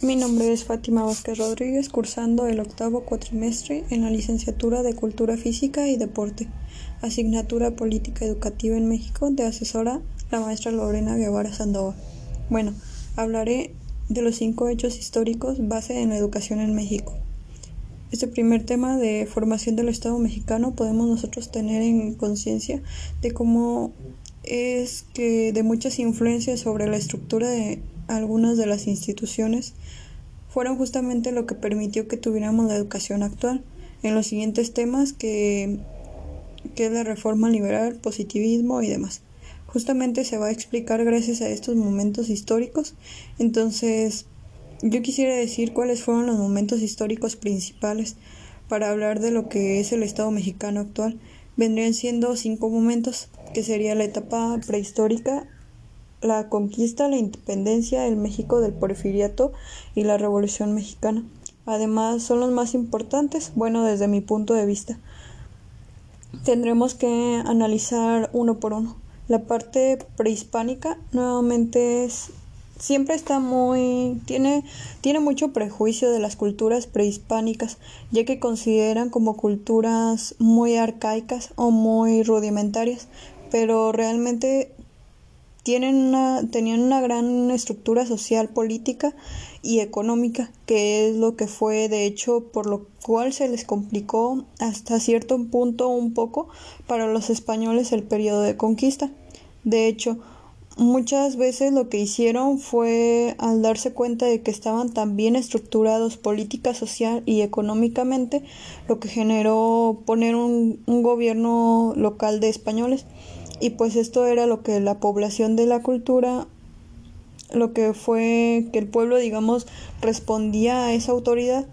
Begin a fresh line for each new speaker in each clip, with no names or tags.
Mi nombre es Fátima Vázquez Rodríguez, cursando el octavo cuatrimestre en la licenciatura de Cultura Física y Deporte, asignatura Política Educativa en México, de asesora la maestra Lorena Guevara Sandoval. Bueno, hablaré de los cinco hechos históricos base en la educación en México. Este primer tema de formación del Estado mexicano podemos nosotros tener en conciencia de cómo es que de muchas influencias sobre la estructura de algunas de las instituciones fueron justamente lo que permitió que tuviéramos la educación actual en los siguientes temas que, que es la reforma liberal, positivismo y demás. Justamente se va a explicar gracias a estos momentos históricos. Entonces, yo quisiera decir cuáles fueron los momentos históricos principales para hablar de lo que es el Estado mexicano actual. Vendrían siendo cinco momentos, que sería la etapa prehistórica, la conquista, la independencia, el México del porfiriato y la Revolución Mexicana. Además, son los más importantes, bueno, desde mi punto de vista. Tendremos que analizar uno por uno. La parte prehispánica nuevamente es siempre está muy tiene tiene mucho prejuicio de las culturas prehispánicas, ya que consideran como culturas muy arcaicas o muy rudimentarias, pero realmente tienen una, tenían una gran estructura social, política y económica, que es lo que fue de hecho por lo cual se les complicó hasta cierto punto un poco para los españoles el periodo de conquista. De hecho, muchas veces lo que hicieron fue al darse cuenta de que estaban tan bien estructurados política, social y económicamente, lo que generó poner un, un gobierno local de españoles y pues esto era lo que la población de la cultura lo que fue que el pueblo digamos respondía a esa autoridad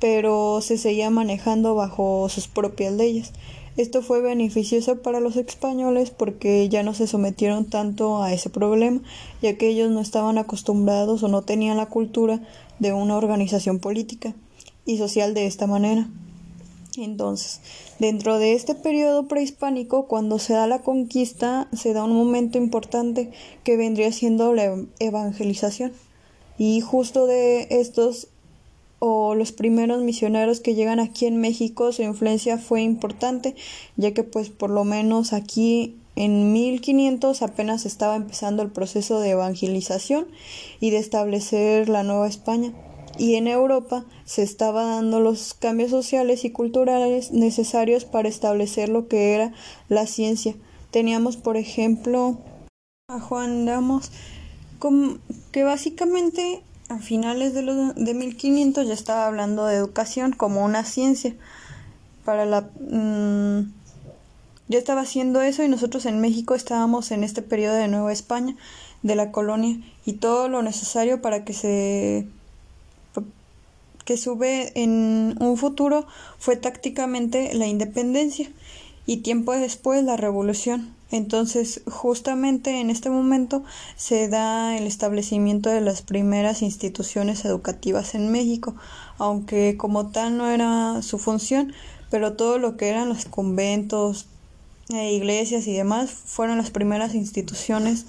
pero se seguía manejando bajo sus propias leyes esto fue beneficioso para los españoles porque ya no se sometieron tanto a ese problema, ya que ellos no estaban acostumbrados o no tenían la cultura de una organización política y social de esta manera. Entonces, dentro de este periodo prehispánico, cuando se da la conquista, se da un momento importante que vendría siendo la evangelización. Y justo de estos o los primeros misioneros que llegan aquí en México, su influencia fue importante, ya que pues por lo menos aquí en 1500 apenas estaba empezando el proceso de evangelización y de establecer la Nueva España y en Europa se estaban dando los cambios sociales y culturales necesarios para establecer lo que era la ciencia. Teníamos, por ejemplo, a Juan Damos, que básicamente a finales de, los, de 1500 ya estaba hablando de educación como una ciencia. Para la, mm, ya estaba haciendo eso y nosotros en México estábamos en este periodo de Nueva España, de la colonia, y todo lo necesario para que se que sube en un futuro fue tácticamente la independencia y tiempo después la revolución. Entonces, justamente en este momento se da el establecimiento de las primeras instituciones educativas en México, aunque como tal no era su función, pero todo lo que eran los conventos, e iglesias y demás fueron las primeras instituciones,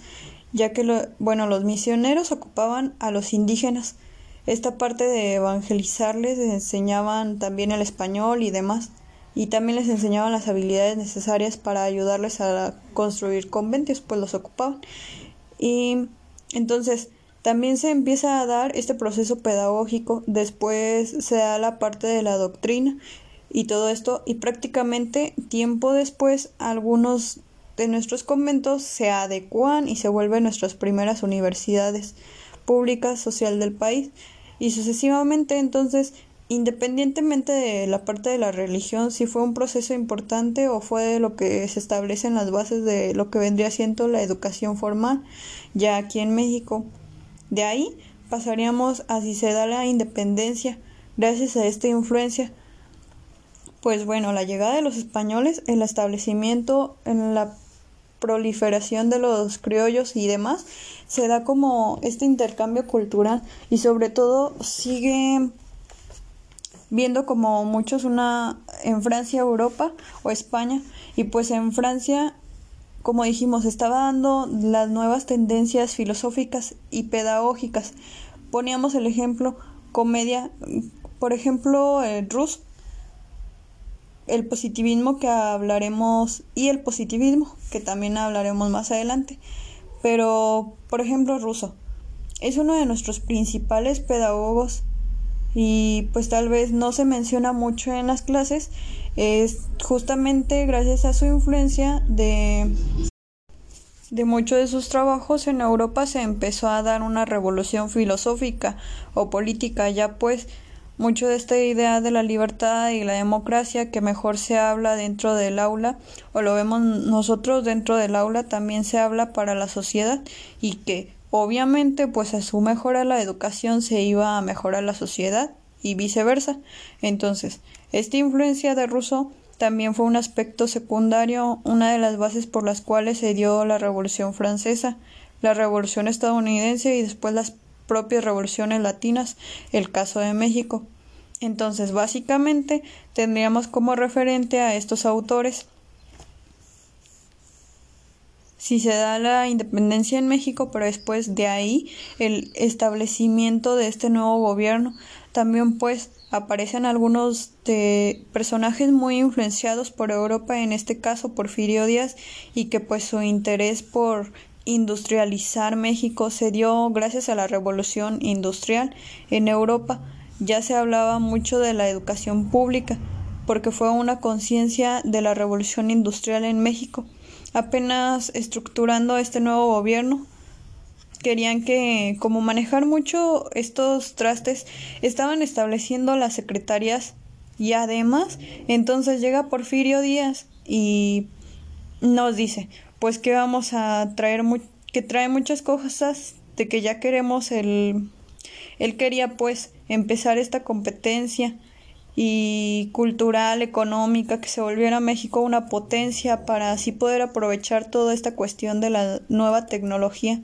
ya que bueno, los misioneros ocupaban a los indígenas esta parte de evangelizarles les enseñaban también el español y demás y también les enseñaban las habilidades necesarias para ayudarles a construir conventos pues los ocupaban. Y entonces también se empieza a dar este proceso pedagógico después se da la parte de la doctrina y todo esto y prácticamente tiempo después algunos de nuestros conventos se adecuan y se vuelven nuestras primeras universidades pública social del país y sucesivamente. Entonces independientemente de la parte de la religión si fue un proceso importante o fue lo que se establece en las bases de lo que vendría siendo la educación formal ya aquí en México. De ahí pasaríamos a si se da la independencia gracias a esta influencia. Pues bueno la llegada de los españoles el establecimiento en la proliferación de los criollos y demás, se da como este intercambio cultural y sobre todo sigue viendo como muchos una en Francia, Europa o España y pues en Francia como dijimos estaba dando las nuevas tendencias filosóficas y pedagógicas. Poníamos el ejemplo comedia, por ejemplo, el ruso, el positivismo que hablaremos y el positivismo que también hablaremos más adelante. Pero, por ejemplo, Ruso es uno de nuestros principales pedagogos y pues tal vez no se menciona mucho en las clases, es justamente gracias a su influencia de de muchos de sus trabajos en Europa se empezó a dar una revolución filosófica o política, ya pues mucho de esta idea de la libertad y la democracia que mejor se habla dentro del aula o lo vemos nosotros dentro del aula también se habla para la sociedad y que obviamente pues a su mejora la educación se iba a mejorar la sociedad y viceversa. Entonces, esta influencia de Rousseau también fue un aspecto secundario, una de las bases por las cuales se dio la Revolución Francesa, la Revolución estadounidense y después las propias revoluciones latinas, el caso de México. Entonces, básicamente, tendríamos como referente a estos autores. Si se da la independencia en México, pero después de ahí el establecimiento de este nuevo gobierno, también pues aparecen algunos de personajes muy influenciados por Europa, en este caso Porfirio Díaz, y que pues su interés por industrializar México se dio gracias a la revolución industrial en Europa. Ya se hablaba mucho de la educación pública, porque fue una conciencia de la revolución industrial en México. Apenas estructurando este nuevo gobierno, querían que, como manejar mucho estos trastes, estaban estableciendo las secretarias y además, entonces llega Porfirio Díaz y nos dice, pues que vamos a traer, que trae muchas cosas, de que ya queremos el, él quería pues empezar esta competencia y cultural, económica, que se volviera México una potencia para así poder aprovechar toda esta cuestión de la nueva tecnología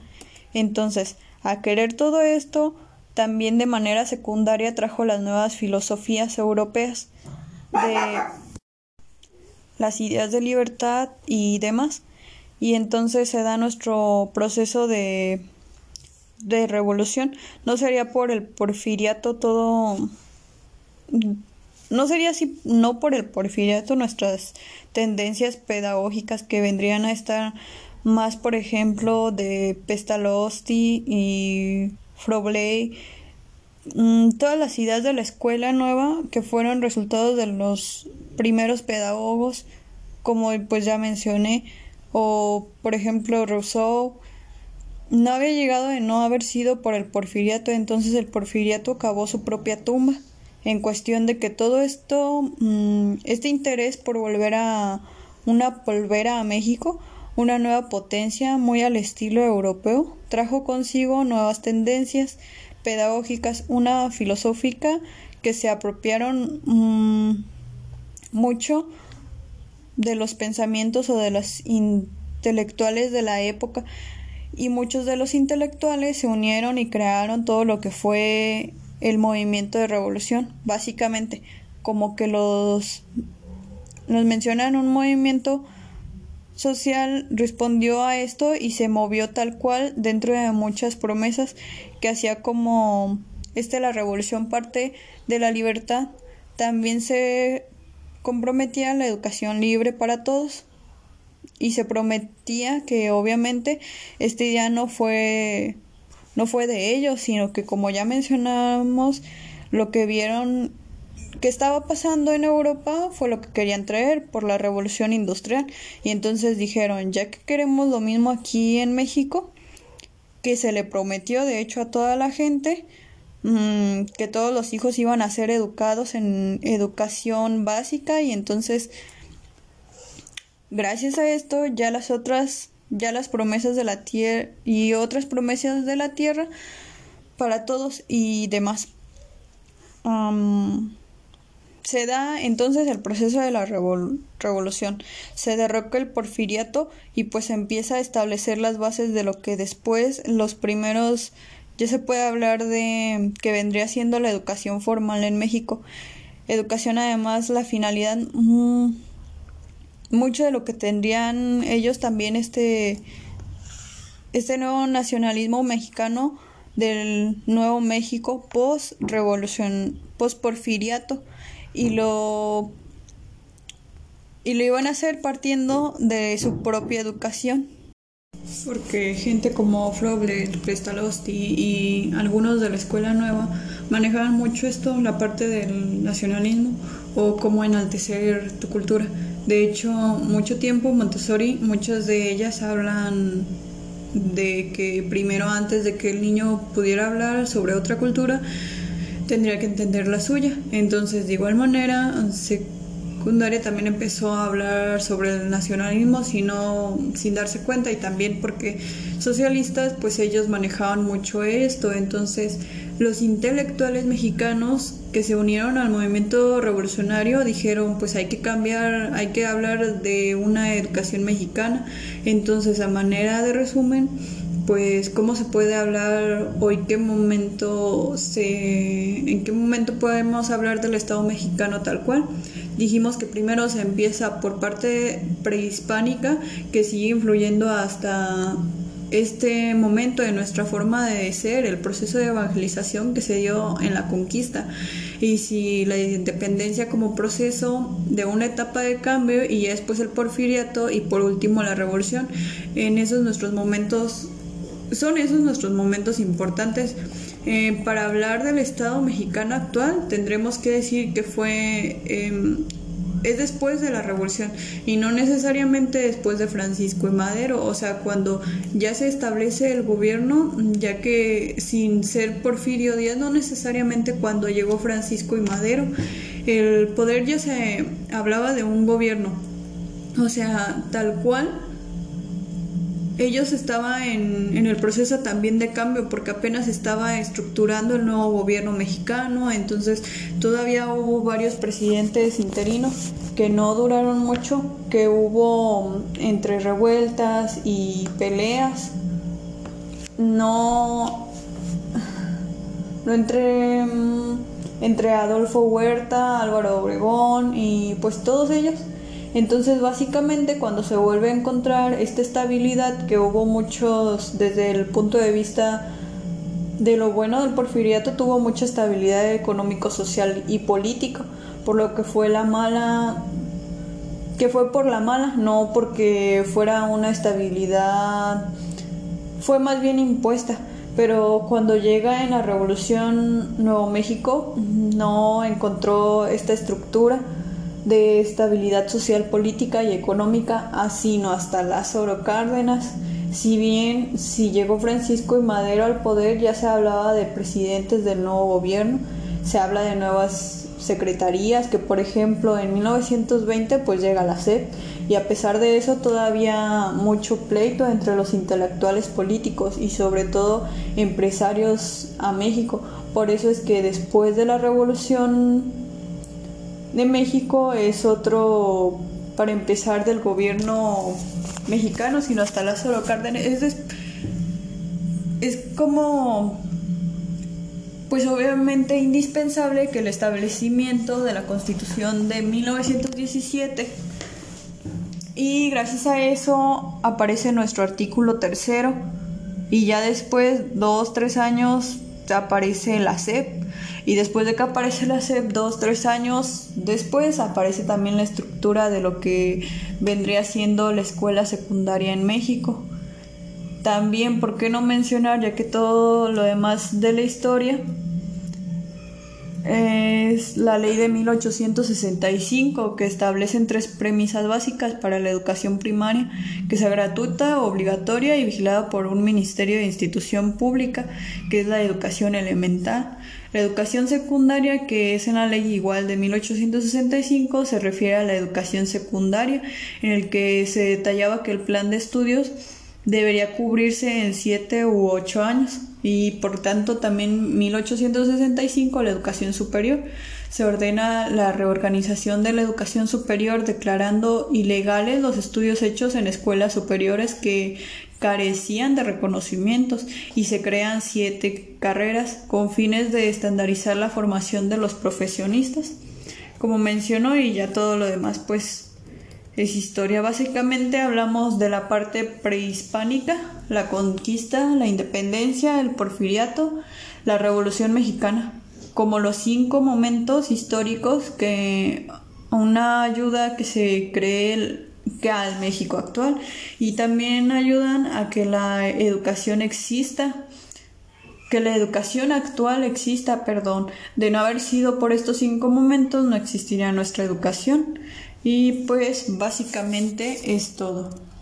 entonces, a querer todo esto, también de manera secundaria trajo las nuevas filosofías europeas de las ideas de libertad y demás. Y entonces se da nuestro proceso de, de revolución. No sería por el porfiriato todo no sería así, no por el porfiriato nuestras tendencias pedagógicas que vendrían a estar más por ejemplo de Pestalozzi y Frobley, mm, todas las ideas de la escuela nueva que fueron resultados de los primeros pedagogos, como pues ya mencioné, o por ejemplo Rousseau, no había llegado de no haber sido por el porfiriato, entonces el porfiriato cavó su propia tumba, en cuestión de que todo esto, mm, este interés por volver a una polvera a México, una nueva potencia muy al estilo europeo, trajo consigo nuevas tendencias pedagógicas, una filosófica que se apropiaron mm, mucho de los pensamientos o de los intelectuales de la época y muchos de los intelectuales se unieron y crearon todo lo que fue el movimiento de revolución, básicamente como que los nos mencionan un movimiento social respondió a esto y se movió tal cual dentro de muchas promesas que hacía como este la revolución parte de la libertad también se comprometía la educación libre para todos. Y se prometía que obviamente este día no fue no fue de ellos sino que como ya mencionamos lo que vieron que estaba pasando en Europa fue lo que querían traer por la revolución industrial. Y entonces dijeron ya que queremos lo mismo aquí en México que se le prometió de hecho a toda la gente mmm, que todos los hijos iban a ser educados en educación básica y entonces gracias a esto ya las otras ya las promesas de la tierra y otras promesas de la tierra para todos y demás se da entonces el proceso de la revolución. Se derroca el porfiriato y pues empieza a establecer las bases de lo que después los primeros ya se puede hablar de que vendría siendo la educación formal en México. Educación además la finalidad mm, mucho de lo que tendrían ellos también este este nuevo nacionalismo mexicano del Nuevo México post-revolución, post-porfiriato y lo y lo iban a hacer partiendo de su propia educación. Porque gente como Froble, Prestalosti y algunos de la escuela nueva manejaban mucho esto, la parte del nacionalismo o cómo enaltecer tu cultura. De hecho, mucho tiempo Montessori, muchas de ellas hablan de que primero antes de que el niño pudiera hablar sobre otra cultura, tendría que entender la suya. Entonces, de igual manera, secundaria también empezó a hablar sobre el nacionalismo sino, sin darse cuenta y también porque socialistas, pues ellos manejaban mucho esto. Entonces, los intelectuales mexicanos que se unieron al movimiento revolucionario dijeron pues hay que cambiar, hay que hablar de una educación mexicana. Entonces a manera de resumen, pues cómo se puede hablar o en qué momento se en qué momento podemos hablar del Estado mexicano tal cual. Dijimos que primero se empieza por parte prehispánica que sigue influyendo hasta este momento de nuestra forma de ser, el proceso de evangelización que se dio en la conquista y si la independencia como proceso de una etapa de cambio y después el porfiriato y por último la revolución. En esos nuestros momentos, son esos nuestros momentos importantes. Eh, para hablar del Estado mexicano actual tendremos que decir que fue em, es después de la revolución y no necesariamente después de Francisco y Madero, o sea, cuando ya se establece el gobierno, ya que sin ser Porfirio Díaz, no necesariamente cuando llegó Francisco y Madero, el poder ya se hablaba de un gobierno, o sea, tal cual ellos estaban en, en, el proceso también de cambio porque apenas estaba estructurando el nuevo gobierno mexicano, entonces todavía hubo varios presidentes interinos que no duraron mucho, que hubo entre revueltas y peleas, no, no entre, entre Adolfo Huerta, Álvaro Obregón y pues todos ellos entonces, básicamente, cuando se vuelve a encontrar esta estabilidad, que hubo muchos, desde el punto de vista de lo bueno del porfiriato, tuvo mucha estabilidad económico, social y político, por lo que fue la mala, que fue por la mala, no porque fuera una estabilidad, fue más bien impuesta. Pero cuando llega en la Revolución Nuevo México, no encontró esta estructura de estabilidad social, política y económica, así no hasta Lázaro Cárdenas. Si bien si llegó Francisco y Madero al poder ya se hablaba de presidentes del nuevo gobierno, se habla de nuevas secretarías, que por ejemplo en 1920 pues llega la SEP y a pesar de eso todavía mucho pleito entre los intelectuales políticos y sobre todo empresarios a México. Por eso es que después de la revolución de México es otro, para empezar, del gobierno mexicano, sino hasta Lázaro Cárdenas. Es, es como, pues obviamente indispensable que el establecimiento de la Constitución de 1917 y gracias a eso aparece nuestro artículo tercero y ya después, dos, tres años, aparece la CEP y después de que aparece la SEP, dos, tres años después, aparece también la estructura de lo que vendría siendo la escuela secundaria en México. También, ¿por qué no mencionar, ya que todo lo demás de la historia es la ley de 1865 que establece tres premisas básicas para la educación primaria, que sea gratuita, obligatoria y vigilada por un ministerio de institución pública, que es la educación elemental. La educación secundaria, que es en la ley igual de 1865, se refiere a la educación secundaria, en el que se detallaba que el plan de estudios debería cubrirse en siete u ocho años. Y por tanto también 1865 la educación superior. Se ordena la reorganización de la educación superior declarando ilegales los estudios hechos en escuelas superiores que carecían de reconocimientos y se crean siete carreras con fines de estandarizar la formación de los profesionistas. Como mencionó y ya todo lo demás pues es historia. Básicamente hablamos de la parte prehispánica, la conquista, la independencia, el porfiriato, la revolución mexicana, como los cinco momentos históricos que una ayuda que se cree que al México actual y también ayudan a que la educación exista que la educación actual exista, perdón, de no haber sido por estos cinco momentos no existiría nuestra educación y pues básicamente es todo.